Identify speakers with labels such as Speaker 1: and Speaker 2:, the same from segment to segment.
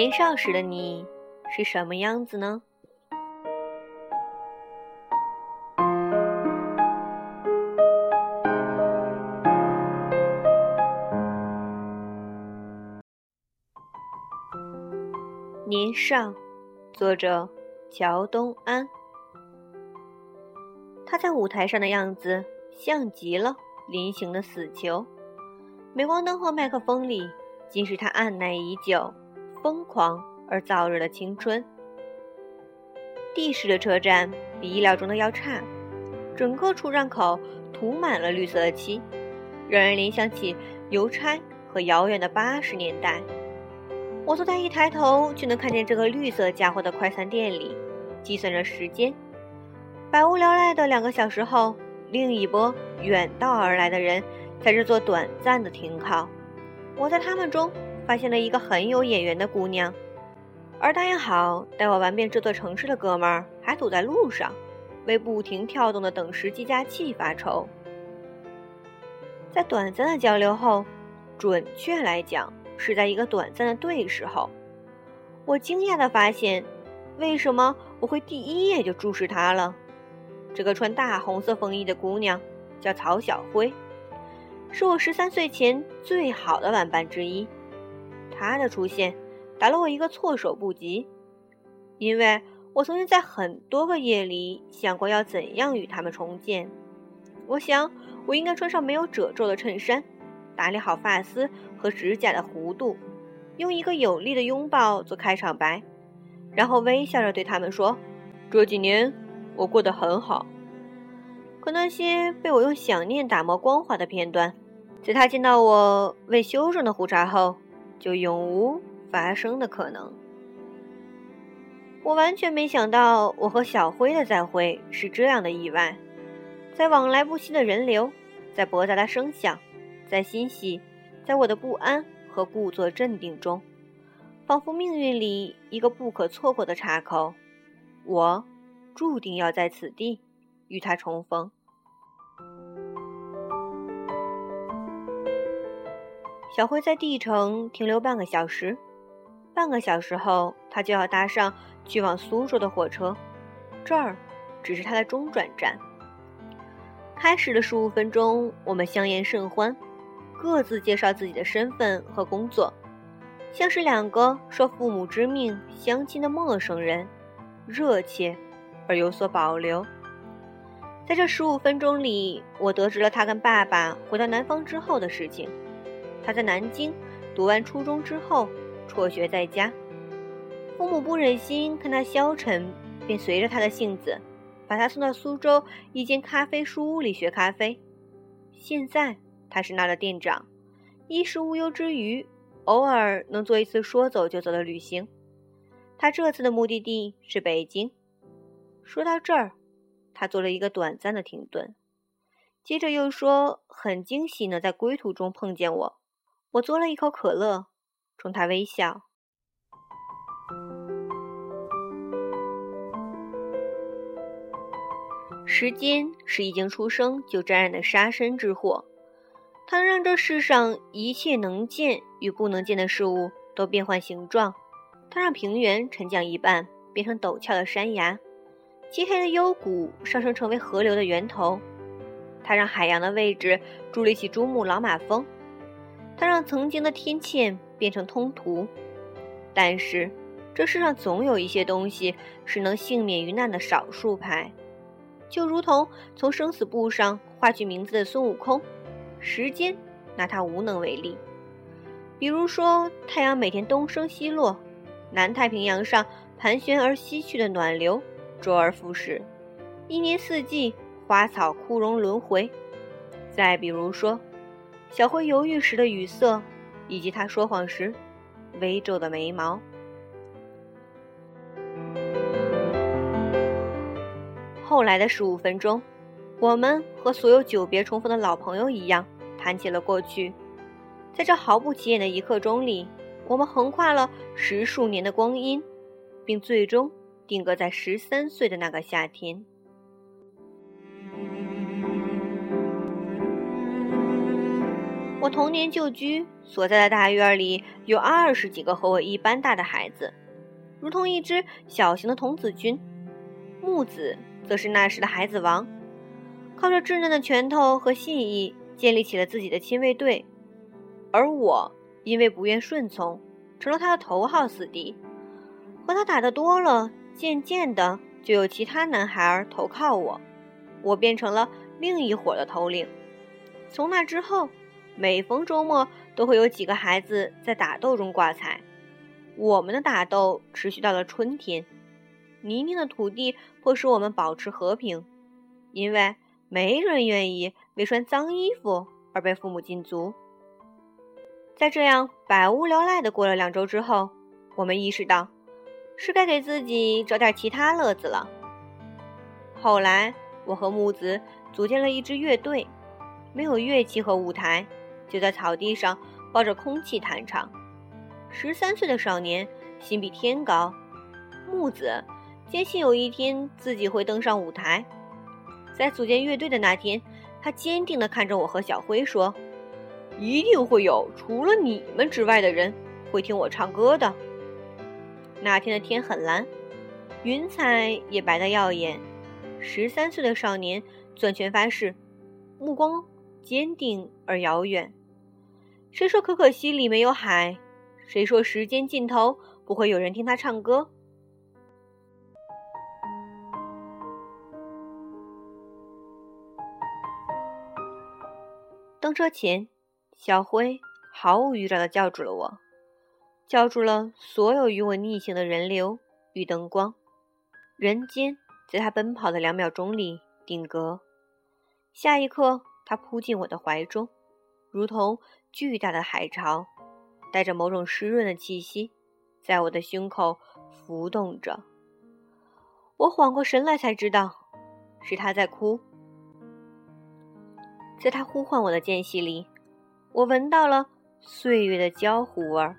Speaker 1: 年少时的你是什么样子呢？年少，作者乔东安。他在舞台上的样子像极了临行的死囚，镁光灯和麦克风里尽是他按耐已久、疯狂而燥热的青春。地市的车站比意料中的要差，整个出站口涂满了绿色的漆，让人联想起邮差和遥远的八十年代。我坐在一抬头就能看见这个绿色家伙的快餐店里，计算着时间。百无聊赖的两个小时后，另一波远道而来的人在这做短暂的停靠。我在他们中发现了一个很有眼缘的姑娘，而答应好带我玩遍这座城市的哥们儿还堵在路上，为不停跳动的等时计加气发愁。在短暂的交流后，准确来讲。是在一个短暂的对视后，我惊讶地发现，为什么我会第一眼就注视她了？这个穿大红色风衣的姑娘叫曹小辉，是我十三岁前最好的玩伴之一。他的出现打了我一个措手不及，因为我曾经在很多个夜里想过要怎样与他们重见。我想，我应该穿上没有褶皱的衬衫。打理好发丝和指甲的弧度，用一个有力的拥抱做开场白，然后微笑着对他们说：“这几年我过得很好。”可那些被我用想念打磨光滑的片段，在他见到我未修整的胡茬后，就永无发生的可能。我完全没想到我和小辉的再会是这样的意外，在往来不息的人流，在驳杂的声响。在欣喜，在我的不安和故作镇定中，仿佛命运里一个不可错过的岔口，我注定要在此地与他重逢。小辉在地城停留半个小时，半个小时后，他就要搭上去往苏州的火车，这儿只是他的中转站。开始的十五分钟，我们相言甚欢。各自介绍自己的身份和工作，像是两个受父母之命相亲的陌生人，热切而有所保留。在这十五分钟里，我得知了他跟爸爸回到南方之后的事情。他在南京读完初中之后辍学在家，父母不忍心看他消沉，便随着他的性子，把他送到苏州一间咖啡书屋里学咖啡。现在。他是那的店长，衣食无忧之余，偶尔能做一次说走就走的旅行。他这次的目的地是北京。说到这儿，他做了一个短暂的停顿，接着又说：“很惊喜能在归途中碰见我。”我嘬了一口可乐，冲他微笑。时间是已经出生就沾染的杀身之祸。它能让这世上一切能见与不能见的事物都变换形状，它让平原沉降一半变成陡峭的山崖，漆黑的幽谷上升成为河流的源头，它让海洋的位置筑立起珠穆朗玛峰，它让曾经的天堑变成通途。但是，这世上总有一些东西是能幸免于难的少数派，就如同从生死簿上划去名字的孙悟空。时间拿他无能为力。比如说，太阳每天东升西落，南太平洋上盘旋而西去的暖流，周而复始，一年四季花草枯荣轮回。再比如说，小辉犹豫时的语塞，以及他说谎时微皱的眉毛。后来的十五分钟。我们和所有久别重逢的老朋友一样，谈起了过去。在这毫不起眼的一刻钟里，我们横跨了十数年的光阴，并最终定格在十三岁的那个夏天。童年旧居所在的大院里有二十几个和我一般大的孩子，如同一只小型的童子军。木子则是那时的孩子王，靠着稚嫩的拳头和细意建立起了自己的亲卫队，而我因为不愿顺从，成了他的头号死敌。和他打得多了，渐渐的就有其他男孩儿投靠我，我变成了另一伙的头领。从那之后。每逢周末，都会有几个孩子在打斗中挂彩。我们的打斗持续到了春天，泥泞的土地迫使我们保持和平，因为没人愿意为穿脏衣服而被父母禁足。在这样百无聊赖的过了两周之后，我们意识到是该给自己找点其他乐子了。后来，我和木子组建了一支乐队，没有乐器和舞台。就在草地上抱着空气弹唱。十三岁的少年心比天高，木子坚信有一天自己会登上舞台。在组建乐队的那天，他坚定地看着我和小辉说：“一定会有除了你们之外的人会听我唱歌的。”那天的天很蓝，云彩也白得耀眼。十三岁的少年攥拳发誓，目光坚定而遥远。谁说可可西里没有海？谁说时间尽头不会有人听他唱歌？登车前，小辉毫无预兆地叫住了我，叫住了所有与我逆行的人流与灯光。人间在他奔跑的两秒钟里定格，下一刻，他扑进我的怀中。如同巨大的海潮，带着某种湿润的气息，在我的胸口浮动着。我缓过神来，才知道是他在哭。在他呼唤我的间隙里，我闻到了岁月的焦糊味儿。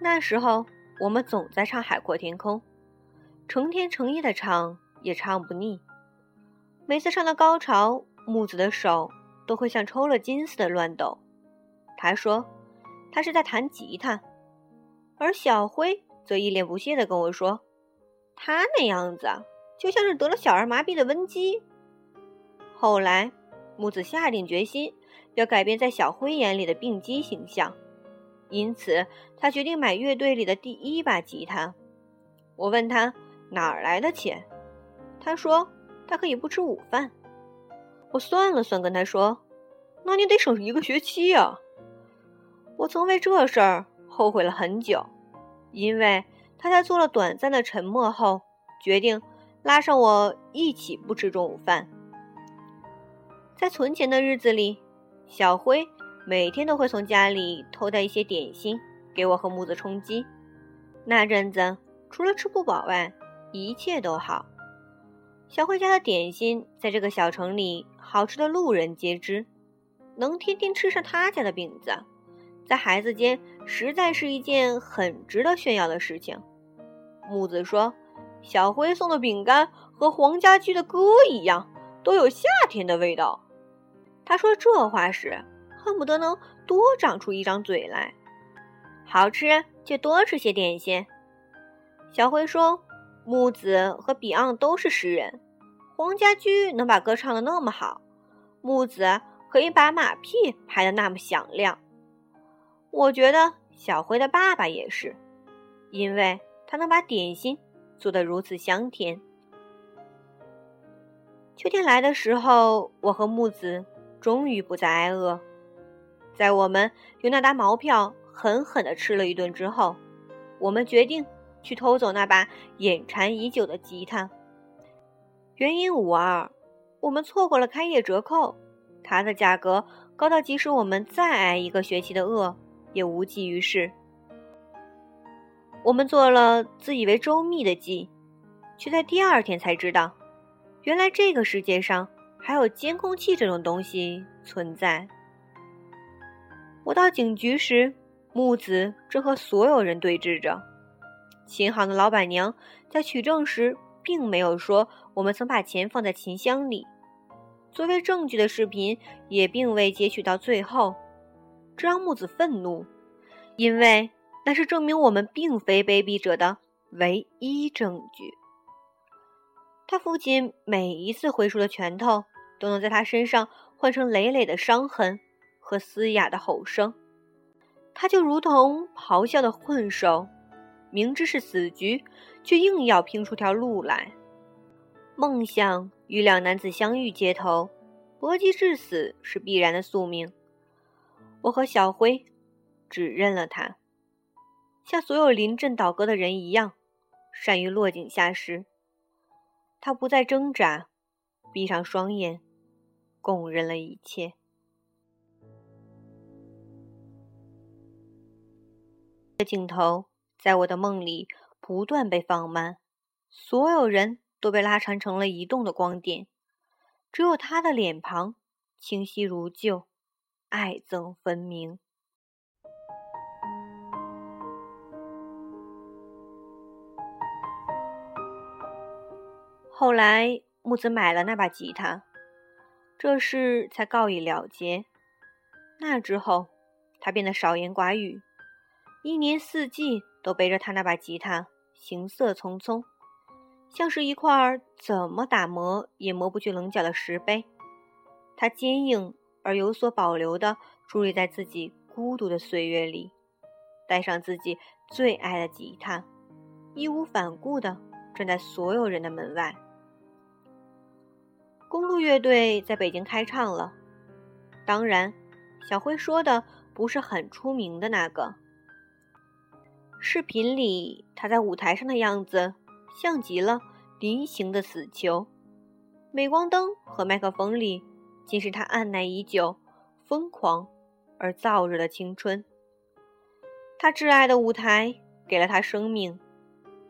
Speaker 1: 那时候，我们总在唱《海阔天空》，成天成夜的唱，也唱不腻。每次唱到高潮，木子的手。都会像抽了筋似的乱抖。他说：“他是在弹吉他。”而小辉则一脸不屑地跟我说：“他那样子就像是得了小儿麻痹的温基。”后来，木子下定决心要改变在小辉眼里的病鸡形象，因此他决定买乐队里的第一把吉他。我问他哪儿来的钱，他说他可以不吃午饭。我算了算，跟他说：“那你得省一个学期呀。”我曾为这事儿后悔了很久，因为他在做了短暂的沉默后，决定拉上我一起不吃中午饭。在存钱的日子里，小辉每天都会从家里偷带一些点心给我和木子充饥。那阵子，除了吃不饱外，一切都好。小辉家的点心在这个小城里好吃的路人皆知，能天天吃上他家的饼子，在孩子间实在是一件很值得炫耀的事情。木子说：“小辉送的饼干和黄家驹的歌一样，都有夏天的味道。”他说这话时，恨不得能多长出一张嘴来。好吃就多吃些点心。小辉说。木子和比昂都是诗人，黄家驹能把歌唱得那么好，木子可以把马屁拍得那么响亮。我觉得小辉的爸爸也是，因为他能把点心做得如此香甜。秋天来的时候，我和木子终于不再挨饿。在我们用那沓毛票狠狠地吃了一顿之后，我们决定。去偷走那把眼馋已久的吉他，原因无二，我们错过了开业折扣，它的价格高到即使我们再挨一个学期的饿，也无济于事。我们做了自以为周密的计，却在第二天才知道，原来这个世界上还有监控器这种东西存在。我到警局时，木子正和所有人对峙着。琴行的老板娘在取证时，并没有说我们曾把钱放在琴箱里。作为证据的视频也并未截取到最后，这让木子愤怒，因为那是证明我们并非卑鄙者的唯一证据。他父亲每一次挥出的拳头，都能在他身上换成累累的伤痕和嘶哑的吼声。他就如同咆哮的混兽，明知是死局，却硬要拼出条路来。梦想与两男子相遇街头，搏击致死是必然的宿命。我和小辉指认了他，像所有临阵倒戈的人一样，善于落井下石。他不再挣扎，闭上双眼，供认了一切。的镜头在我的梦里不断被放慢，所有人都被拉长成了移动的光点，只有他的脸庞清晰如旧，爱憎分明。后来木子买了那把吉他，这事才告以了结。那之后，他变得少言寡语。一年四季都背着他那把吉他，行色匆匆，像是一块怎么打磨也磨不去棱角的石碑。他坚硬而有所保留的伫立在自己孤独的岁月里，带上自己最爱的吉他，义无反顾的站在所有人的门外。公路乐队在北京开唱了，当然，小辉说的不是很出名的那个。视频里，他在舞台上的样子像极了临行的死囚。镁光灯和麦克风里，尽是他按耐已久、疯狂而燥热的青春。他挚爱的舞台给了他生命，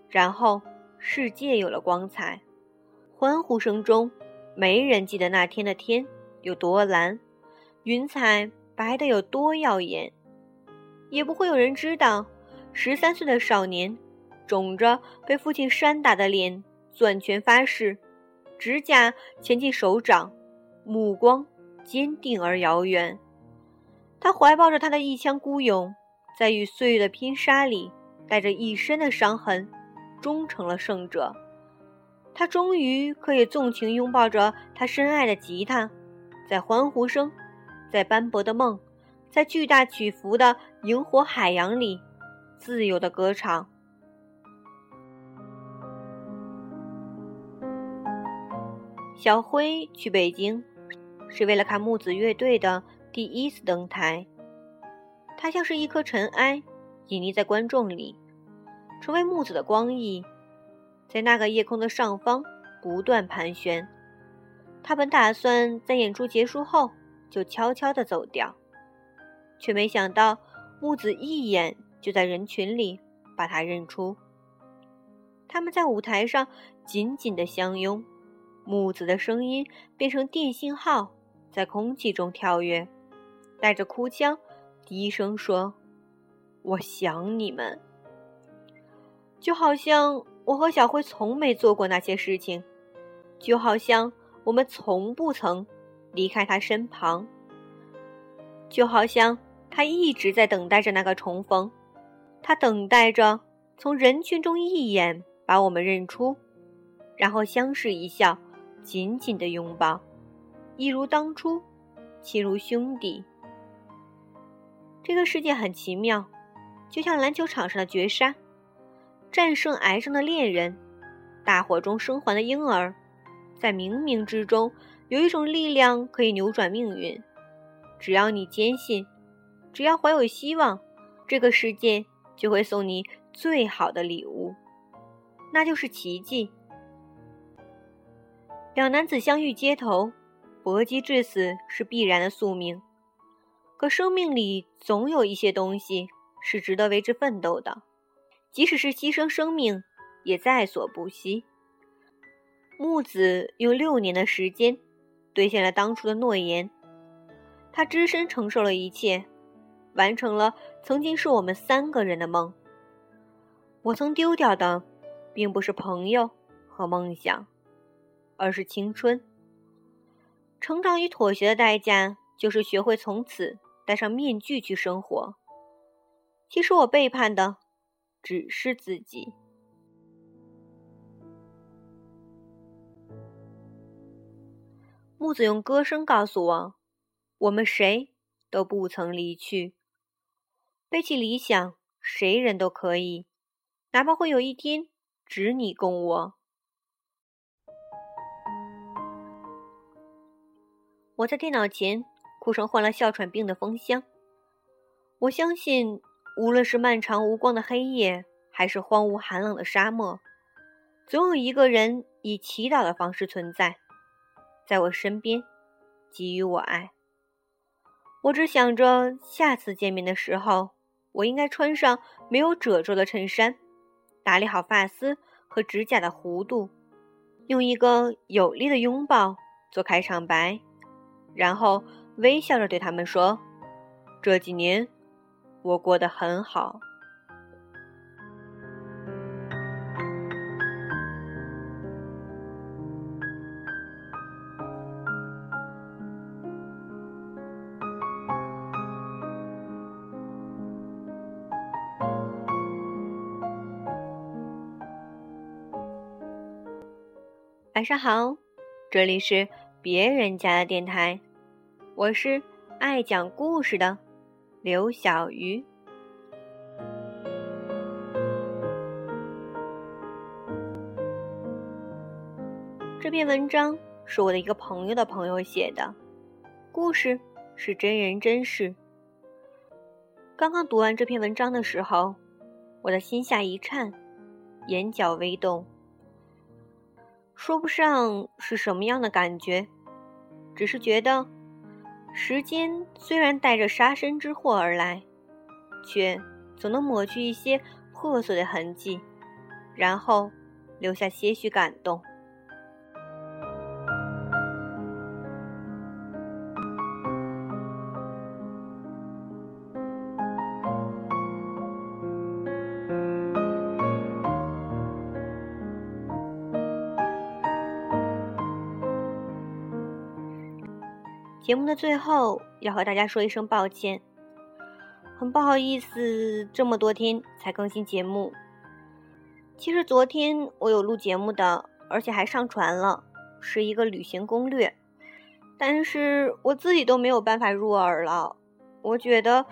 Speaker 1: 然后世界有了光彩。欢呼声中，没人记得那天的天有多蓝，云彩白得有多耀眼，也不会有人知道。十三岁的少年，肿着被父亲扇打的脸，攥拳发誓，指甲钳进手掌，目光坚定而遥远。他怀抱着他的一腔孤勇，在与岁月的拼杀里，带着一身的伤痕，终成了胜者。他终于可以纵情拥抱着他深爱的吉他，在欢呼声，在斑驳的梦，在巨大起伏的萤火海洋里。自由的歌唱。小辉去北京，是为了看木子乐队的第一次登台。他像是一颗尘埃，隐匿在观众里，成为木子的光翼，在那个夜空的上方不断盘旋。他本打算在演出结束后就悄悄地走掉，却没想到木子一眼。就在人群里把他认出。他们在舞台上紧紧的相拥，木子的声音变成电信号，在空气中跳跃，带着哭腔，低声说：“我想你们。”就好像我和小辉从没做过那些事情，就好像我们从不曾离开他身旁，就好像他一直在等待着那个重逢。他等待着从人群中一眼把我们认出，然后相视一笑，紧紧的拥抱，一如当初，亲如兄弟。这个世界很奇妙，就像篮球场上的绝杀，战胜癌症的恋人，大火中生还的婴儿，在冥冥之中有一种力量可以扭转命运。只要你坚信，只要怀有希望，这个世界。就会送你最好的礼物，那就是奇迹。两男子相遇街头，搏击致死是必然的宿命。可生命里总有一些东西是值得为之奋斗的，即使是牺牲生命，也在所不惜。木子用六年的时间兑现了当初的诺言，他只身承受了一切。完成了曾经是我们三个人的梦。我曾丢掉的，并不是朋友和梦想，而是青春。成长与妥协的代价，就是学会从此戴上面具去生活。其实我背叛的只是自己。木子用歌声告诉我：我们谁都不曾离去。背起理想，谁人都可以，哪怕会有一天只你共我。我在电脑前哭成患了哮喘病的风箱。我相信，无论是漫长无光的黑夜，还是荒芜寒冷的沙漠，总有一个人以祈祷的方式存在，在我身边，给予我爱。我只想着下次见面的时候，我应该穿上没有褶皱的衬衫，打理好发丝和指甲的弧度，用一个有力的拥抱做开场白。然后微笑着对他们说：“这几年，我过得很好。”晚上好，这里是。别人家的电台，我是爱讲故事的刘小鱼。这篇文章是我的一个朋友的朋友写的，故事是真人真事。刚刚读完这篇文章的时候，我的心下一颤，眼角微动。说不上是什么样的感觉，只是觉得，时间虽然带着杀身之祸而来，却总能抹去一些破碎的痕迹，然后留下些许感动。节目的最后要和大家说一声抱歉，很不好意思，这么多天才更新节目。其实昨天我有录节目的，而且还上传了，是一个旅行攻略，但是我自己都没有办法入耳了，我觉得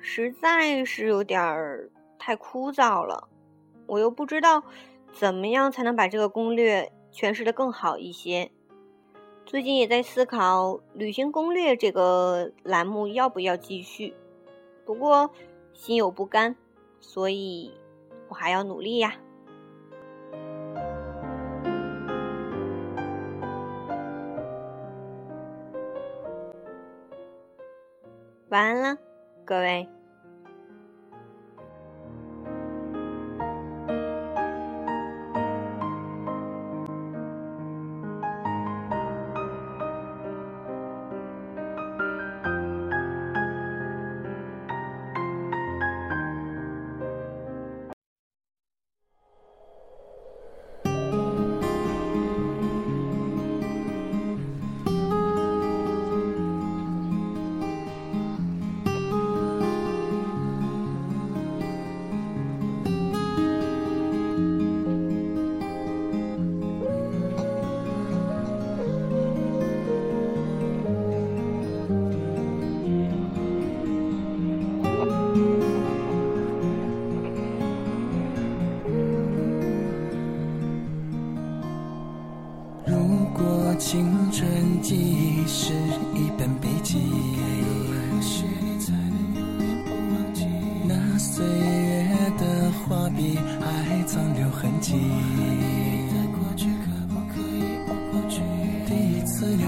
Speaker 1: 实在是有点儿太枯燥了，我又不知道怎么样才能把这个攻略诠释的更好一些。最近也在思考旅行攻略这个栏目要不要继续，不过心有不甘，所以我还要努力呀。晚安了，各位。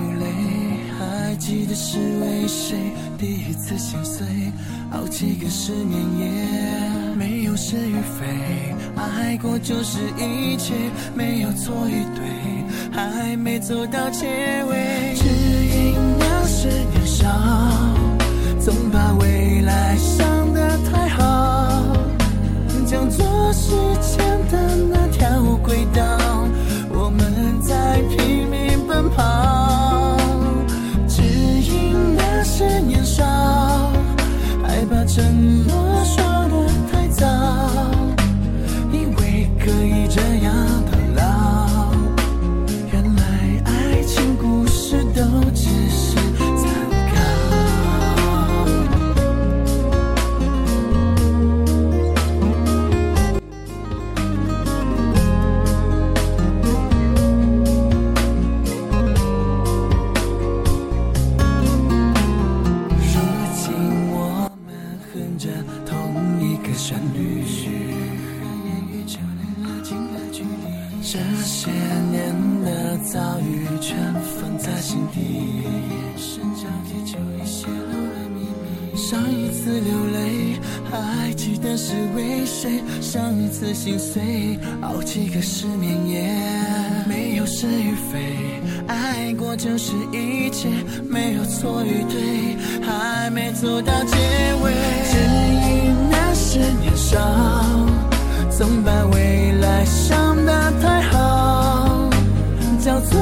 Speaker 1: 流泪，还记得是为谁？第一次心碎，好几个失眠夜没有是与非，爱过就是一切，没有错与对，还没走到结尾。只因那时年少，总把未来想得太好，将做时间的那条轨道，我们在拼命奔跑。
Speaker 2: 什么心碎熬几个失眠夜。没有是与非爱过就是一切没有错与对还没走到结尾。只因那时年少总把未来想得太好。叫做